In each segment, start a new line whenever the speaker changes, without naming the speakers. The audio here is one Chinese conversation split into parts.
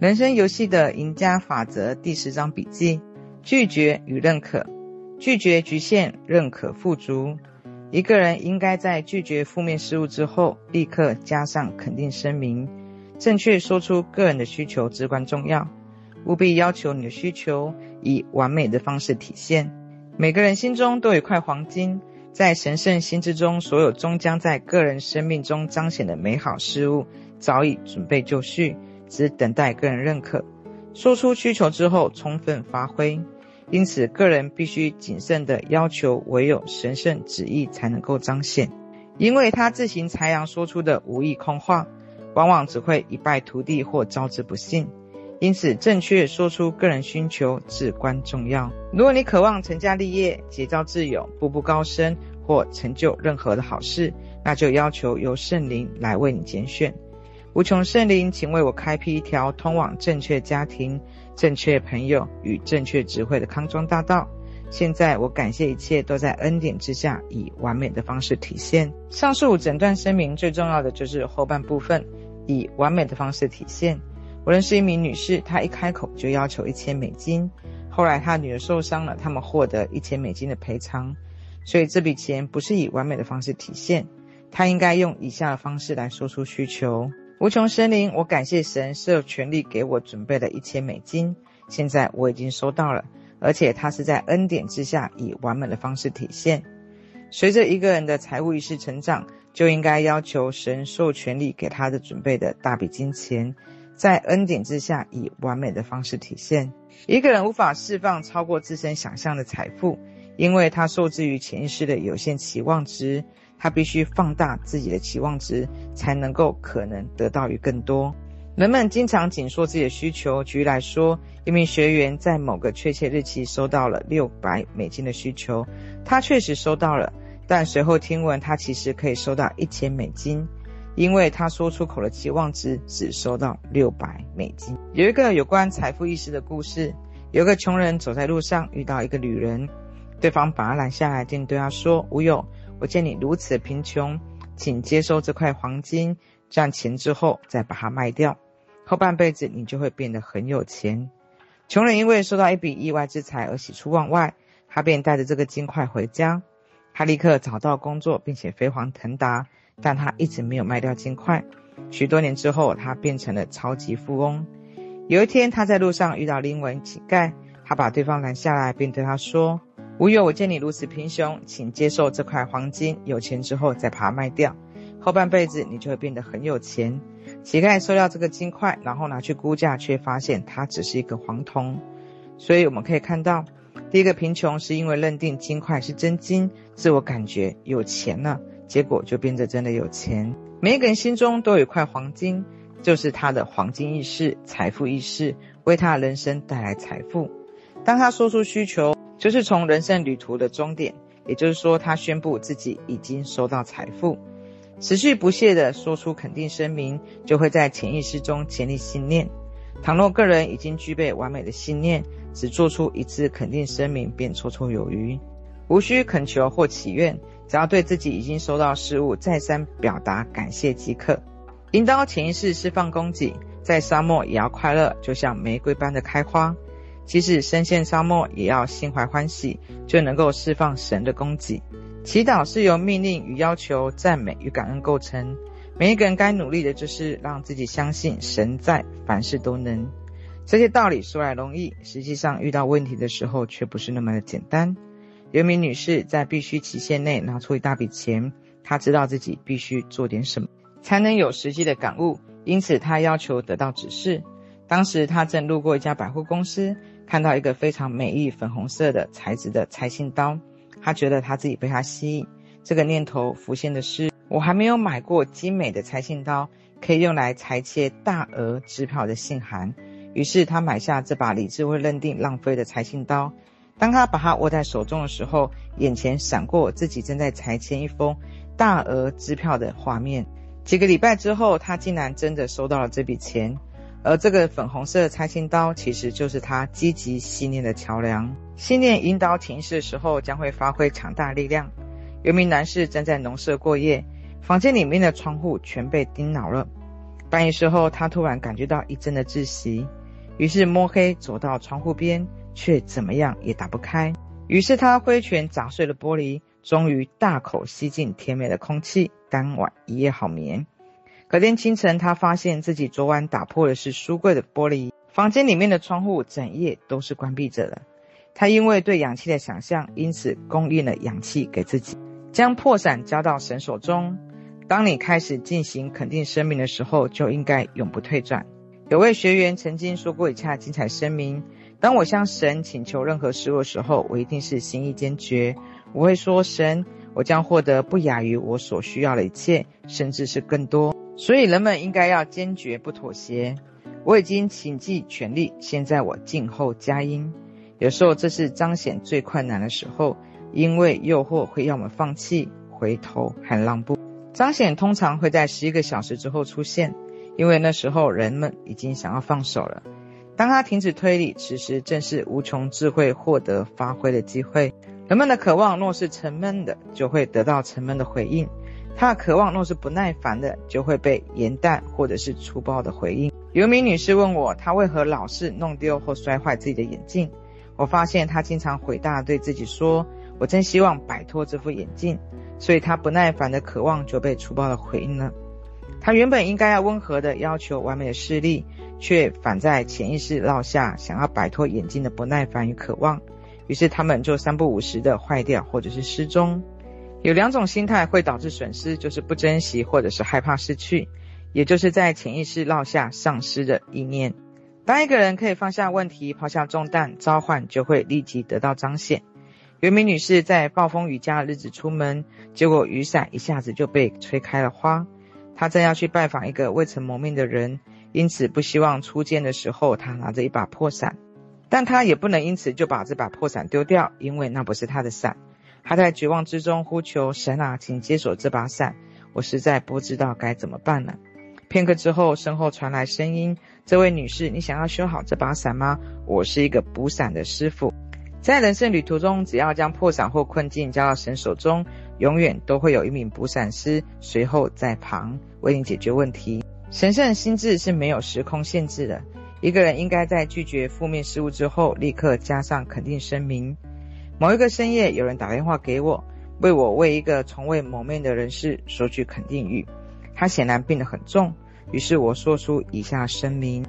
人生游戏的赢家法则第十章笔记：拒绝与认可，拒绝局限，认可富足。一个人应该在拒绝负面事物之后，立刻加上肯定声明。正确说出个人的需求至关重要，务必要求你的需求以完美的方式体现。每个人心中都有一块黄金，在神圣心之中，所有终将在个人生命中彰显的美好事物，早已准备就绪。只等待个人认可，说出需求之后充分发挥。因此，个人必须谨慎地要求，唯有神圣旨意才能够彰显。因为他自行裁量说出的无意空话，往往只会一败涂地或招致不幸。因此，正确说出个人需求至关重要。如果你渴望成家立业、结交挚友、步步高升或成就任何的好事，那就要求由圣灵来为你拣选。无穷圣灵，请为我开辟一条通往正确家庭、正确朋友与正确智慧的康庄大道。现在，我感谢一切都在恩典之下以完美的方式体现。上述整段声明最重要的就是后半部分，以完美的方式体现。我认识一名女士，她一开口就要求一千美金。后来她女儿受伤了，他们获得一千美金的赔偿。所以这笔钱不是以完美的方式体现，她应该用以下的方式来说出需求。无穷圣灵，我感谢神是有权利给我准备了一千美金，现在我已经收到了，而且它是在恩典之下以完美的方式体现。随着一个人的财务意识成长，就应该要求神授权力给他的准备的大笔金钱，在恩典之下以完美的方式体现。一个人无法释放超过自身想象的财富，因为他受制于潜意识的有限期望值。他必须放大自己的期望值，才能够可能得到于更多。人们经常紧缩自己的需求。举例来说，一名学员在某个确切日期收到了六百美金的需求，他确实收到了，但随后听闻他其实可以收到一千美金，因为他说出口的期望值只收到六百美金。有一个有关财富意识的故事：有个穷人走在路上，遇到一个旅人，对方把他拦下来，并对他说：“无有。”我见你如此贫穷，请接收这块黄金，赚钱之后再把它卖掉，后半辈子你就会变得很有钱。穷人因为收到一笔意外之财而喜出望外，他便带着这个金块回家。他立刻找到工作，并且飞黄腾达，但他一直没有卖掉金块。许多年之后，他变成了超级富翁。有一天，他在路上遇到另一位乞丐，他把对方拦下来，并对他说。无有，我见你如此贫穷，请接受这块黄金。有钱之后再把它卖掉，后半辈子你就会变得很有钱。乞丐收掉这个金块，然后拿去估价，却发现它只是一个黄铜。所以我们可以看到，第一个贫穷是因为认定金块是真金，自我感觉有钱了，结果就变得真的有钱。每一个人心中都有一块黄金，就是他的黄金意识、财富意识，为他的人生带来财富。当他说出需求。就是从人生旅途的终点，也就是说，他宣布自己已经收到财富，持续不懈地说出肯定声明，就会在潜意识中建立信念。倘若个人已经具备完美的信念，只做出一次肯定声明便绰绰有余，无需恳求或祈愿，只要对自己已经收到事物再三表达感谢即可。引导潜意识释放供给，在沙漠也要快乐，就像玫瑰般的开花。即使身陷沙漠，也要心怀欢喜，就能够释放神的供给。祈祷是由命令与要求、赞美与感恩构成。每一个人该努力的就是让自己相信神在，凡事都能。这些道理说来容易，实际上遇到问题的时候却不是那么的简单。有一名女士在必须期限内拿出一大笔钱，她知道自己必须做点什么，才能有实际的感悟，因此她要求得到指示。当时她正路过一家百货公司。看到一个非常美丽粉红色的材质的裁信刀，他觉得他自己被它吸引。这个念头浮现的是：我还没有买过精美的裁信刀，可以用来裁切大额支票的信函。于是他买下这把理智会认定浪费的裁信刀。当他把它握在手中的时候，眼前闪过自己正在裁切一封大额支票的画面。几个礼拜之后，他竟然真的收到了这笔钱。而这个粉红色的裁信刀，其实就是他积极信念的桥梁。信念引导潜意识的时候，将会发挥强大力量。有名男士正在农舍过夜，房间里面的窗户全被钉牢了。半夜时候，他突然感觉到一阵的窒息，于是摸黑走到窗户边，却怎么样也打不开。于是他挥拳砸碎了玻璃，终于大口吸进甜美的空气，当晚一夜好眠。隔天清晨，他发现自己昨晚打破的是书柜的玻璃，房间里面的窗户整夜都是关闭着的。他因为对氧气的想象，因此供应了氧气给自己，将破伞交到神手中。当你开始进行肯定声明的时候，就应该永不退转。有位学员曾经说过以下精彩声明：当我向神请求任何事物的时候，我一定是心意坚决。我会说：神，我将获得不亚于我所需要的一切，甚至是更多。所以人们应该要坚决不妥协。我已经倾尽全力，现在我静候佳音。有时候这是彰显最困难的时候，因为诱惑会让我们放弃、回头和让步。彰显通常会在十一个小时之后出现，因为那时候人们已经想要放手了。当他停止推理，此时正是无穷智慧获得发挥的机会。人们的渴望若是沉闷的，就会得到沉闷的回应；他的渴望若是不耐烦的，就会被严淡或者是粗暴的回应。有一名女士问我，她为何老是弄丢或摔坏自己的眼镜？我发现她经常回答对自己说：“我真希望摆脱这副眼镜。”所以他不耐烦的渴望就被粗暴的回应了。他原本应该要温和的要求完美的视力，却反在潜意识落下想要摆脱眼镜的不耐烦与渴望。于是他们就三不五时的坏掉或者是失踪。有两种心态会导致损失，就是不珍惜或者是害怕失去，也就是在潜意识落下丧失的意念。当一个人可以放下问题，抛下重担，召唤就会立即得到彰显。有一名女士在暴风雨加的日子出门，结果雨伞一下子就被吹开了花。她正要去拜访一个未曾谋面的人，因此不希望初见的时候她拿着一把破伞。但她也不能因此就把这把破伞丢掉，因为那不是她的伞。他在绝望之中呼求神啊，请接手这把伞，我实在不知道该怎么办了。片刻之后，身后传来声音：“这位女士，你想要修好这把伞吗？我是一个补伞的师傅。”在人生旅途中，只要将破伞或困境交到神手中，永远都会有一名补伞师随后在旁为你解决问题。神圣心智是没有时空限制的。一个人应该在拒绝负面事物之后，立刻加上肯定声明。某一个深夜，有人打电话给我，为我为一个从未谋面的人士说句肯定语。他显然病得很重，于是我说出以下声明：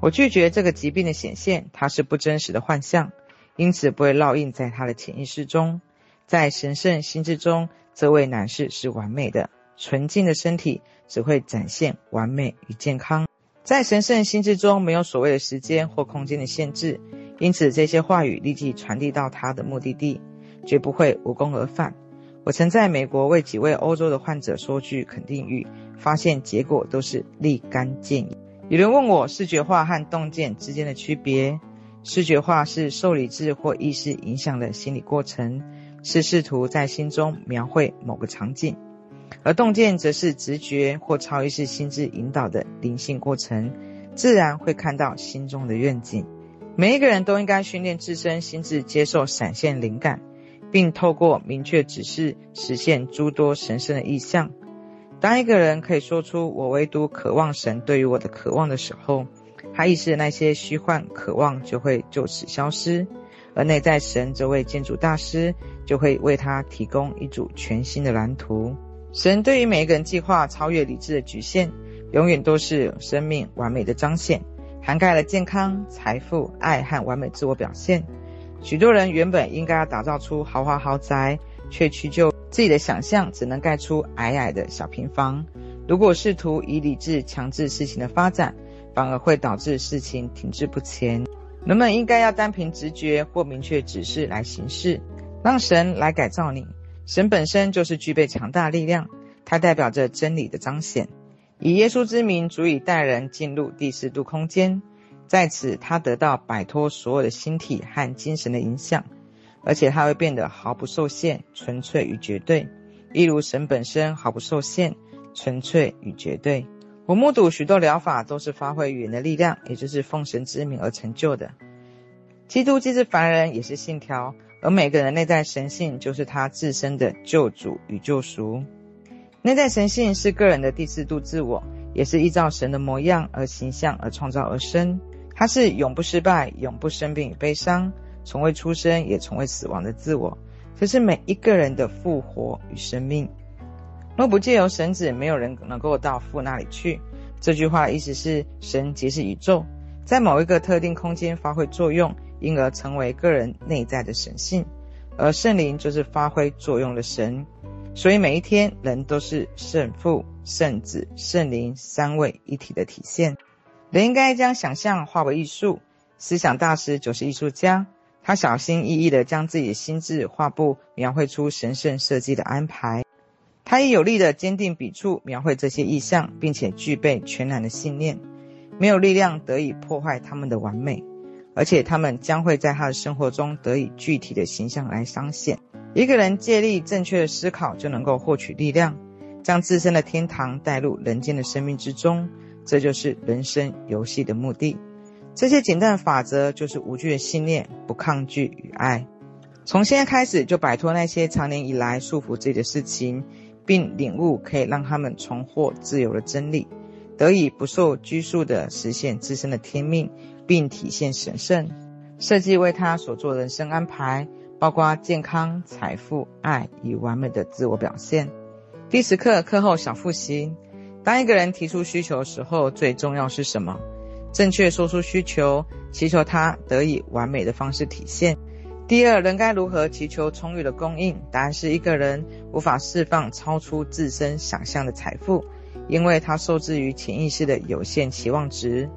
我拒绝这个疾病的显现，它是不真实的幻象。因此不会烙印在他的潜意识中，在神圣心智中，这位男士是完美的，纯净的身体只会展现完美与健康。在神圣心智中，没有所谓的时间或空间的限制，因此这些话语立即传递到他的目的地，绝不会无功而返。我曾在美国为几位欧洲的患者说句肯定语，发现结果都是立竿见影。有人问我视觉化和洞见之间的区别。视觉化是受理智或意识影响的心理过程，是试图在心中描绘某个场景；而洞见则是直觉或超意识心智引导的灵性过程，自然会看到心中的愿景。每一个人都应该训练自身心智接受闪现灵感，并透过明确指示实现诸多神圣的意象。当一个人可以说出“我唯独渴望神对于我的渴望”的时候，他意识的那些虚幻渴望就会就此消失，而内在神这位建筑大师就会为他提供一组全新的蓝图。神对于每一个人计划超越理智的局限，永远都是生命完美的彰显，涵盖了健康、财富、爱和完美自我表现。许多人原本应该要打造出豪华豪宅，却屈就自己的想象，只能盖出矮矮的小平房。如果试图以理智强制事情的发展，反而会导致事情停滞不前。人们应该要单凭直觉或明确指示来行事，让神来改造你。神本身就是具备强大力量，它代表着真理的彰显。以耶稣之名足以带人进入第四度空间，在此他得到摆脱所有的心体和精神的影响，而且他会变得毫不受限、纯粹与绝对，一如神本身毫不受限、纯粹与绝对。我目睹许多疗法都是发挥语言的力量，也就是奉神之名而成就的。基督既是凡人，也是信条，而每个人内在神性就是他自身的救主与救赎。内在神性是个人的第四度自我，也是依照神的模样而形象而创造而生。它是永不失败、永不生病与悲伤，从未出生也从未死亡的自我。这是每一个人的复活与生命。若不借由神子，没有人能够到父那里去。这句话意思是，神即是宇宙，在某一个特定空间发挥作用，因而成为个人内在的神性。而圣灵就是发挥作用的神。所以每一天，人都是圣父、圣子、圣灵三位一体的体现。人应该将想象化为艺术。思想大师就是艺术家，他小心翼翼地将自己的心智画布描绘出神圣设计的安排。他以有力的坚定笔触描绘这些意象，并且具备全然的信念，没有力量得以破坏他们的完美，而且他们将会在他的生活中得以具体的形象来彰显。一个人借力正确的思考，就能够获取力量，将自身的天堂带入人间的生命之中。这就是人生游戏的目的。这些简单的法则就是无惧的信念、不抗拒与爱。从现在开始，就摆脱那些长年以来束缚自己的事情，并领悟可以让他们重获自由的真理，得以不受拘束地实现自身的天命，并体现神圣，设计为他所做人生安排，包括健康、财富、爱与完美的自我表现。第十课课后小复习。当一个人提出需求的时候，最重要是什么？正确说出需求，祈求它得以完美的方式体现。第二，人该如何祈求充裕的供应？答案是一个人无法释放超出自身想象的财富，因为他受制于潜意识的有限期望值。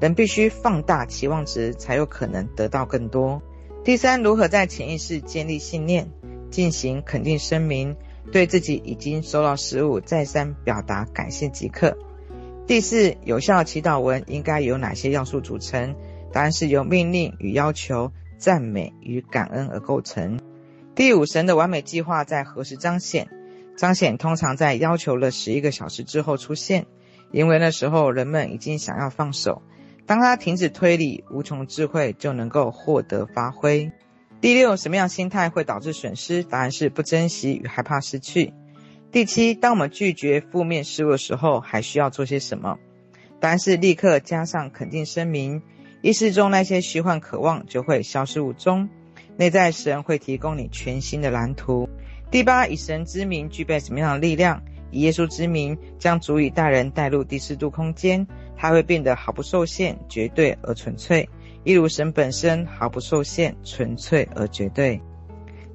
人必须放大期望值，才有可能得到更多。第三，如何在潜意识建立信念，进行肯定声明。对自己已经收到食物，再三表达感谢即可。第四，有效祈祷文应该由哪些要素组成？答案是由命令与要求、赞美与感恩而构成。第五，神的完美计划在何时彰显？彰显通常在要求了十一个小时之后出现，因为那时候人们已经想要放手。当他停止推理，无穷智慧就能够获得发挥。第六，什么样心态会导致损失？答案是不珍惜与害怕失去。第七，当我们拒绝负面事物的时候，还需要做些什么？答案是立刻加上肯定声明，意识中那些虚幻渴望就会消失无踪。内在神会提供你全新的蓝图。第八，以神之名具备什么样的力量？以耶稣之名将足以带人带入第四度空间，它会变得毫不受限、绝对而纯粹。一如神本身毫不受限、纯粹而绝对。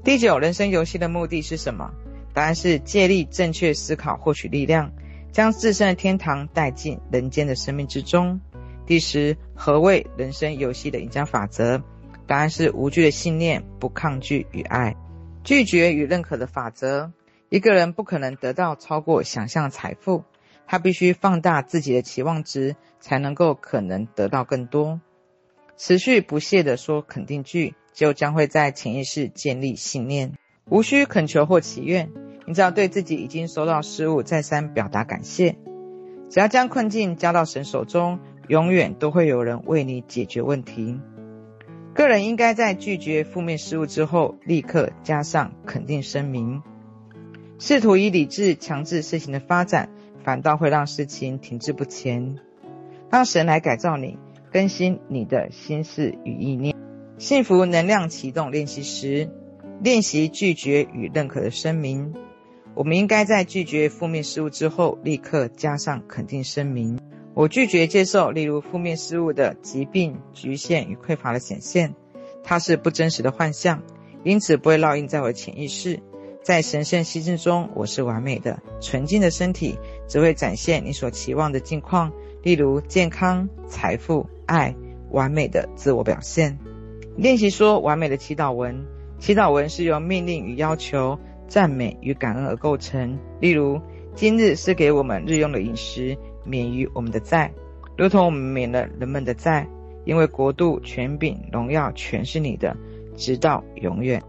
第九，人生游戏的目的是什么？答案是借力正确思考，获取力量，将自身的天堂带进人间的生命之中。第十，何谓人生游戏的赢家法则？答案是无惧的信念、不抗拒与爱、拒绝与认可的法则。一个人不可能得到超过想象财富，他必须放大自己的期望值，才能够可能得到更多。持续不懈地说肯定句，就将会在潜意识建立信念。无需恳求或祈愿，你只要对自己已经收到事物再三表达感谢。只要将困境交到神手中，永远都会有人为你解决问题。个人应该在拒绝负面事物之后，立刻加上肯定声明。试图以理智强制事情的发展，反倒会让事情停滞不前。让神来改造你。更新你的心思与意念。幸福能量启动练习时，练习拒绝与认可的声明。我们应该在拒绝负面事物之后，立刻加上肯定声明。我拒绝接受，例如负面事物的疾病、局限与匮乏的显现，它是不真实的幻象，因此不会烙印在我的潜意识。在神圣心智中，我是完美的。纯净的身体只会展现你所期望的境况，例如健康、财富。爱完美的自我表现，练习说完美的祈祷文。祈祷文是由命令与要求、赞美与感恩而构成。例如，今日是给我们日用的饮食，免于我们的债，如同我们免了人们的债，因为国度、权柄、荣耀全是你的，直到永远。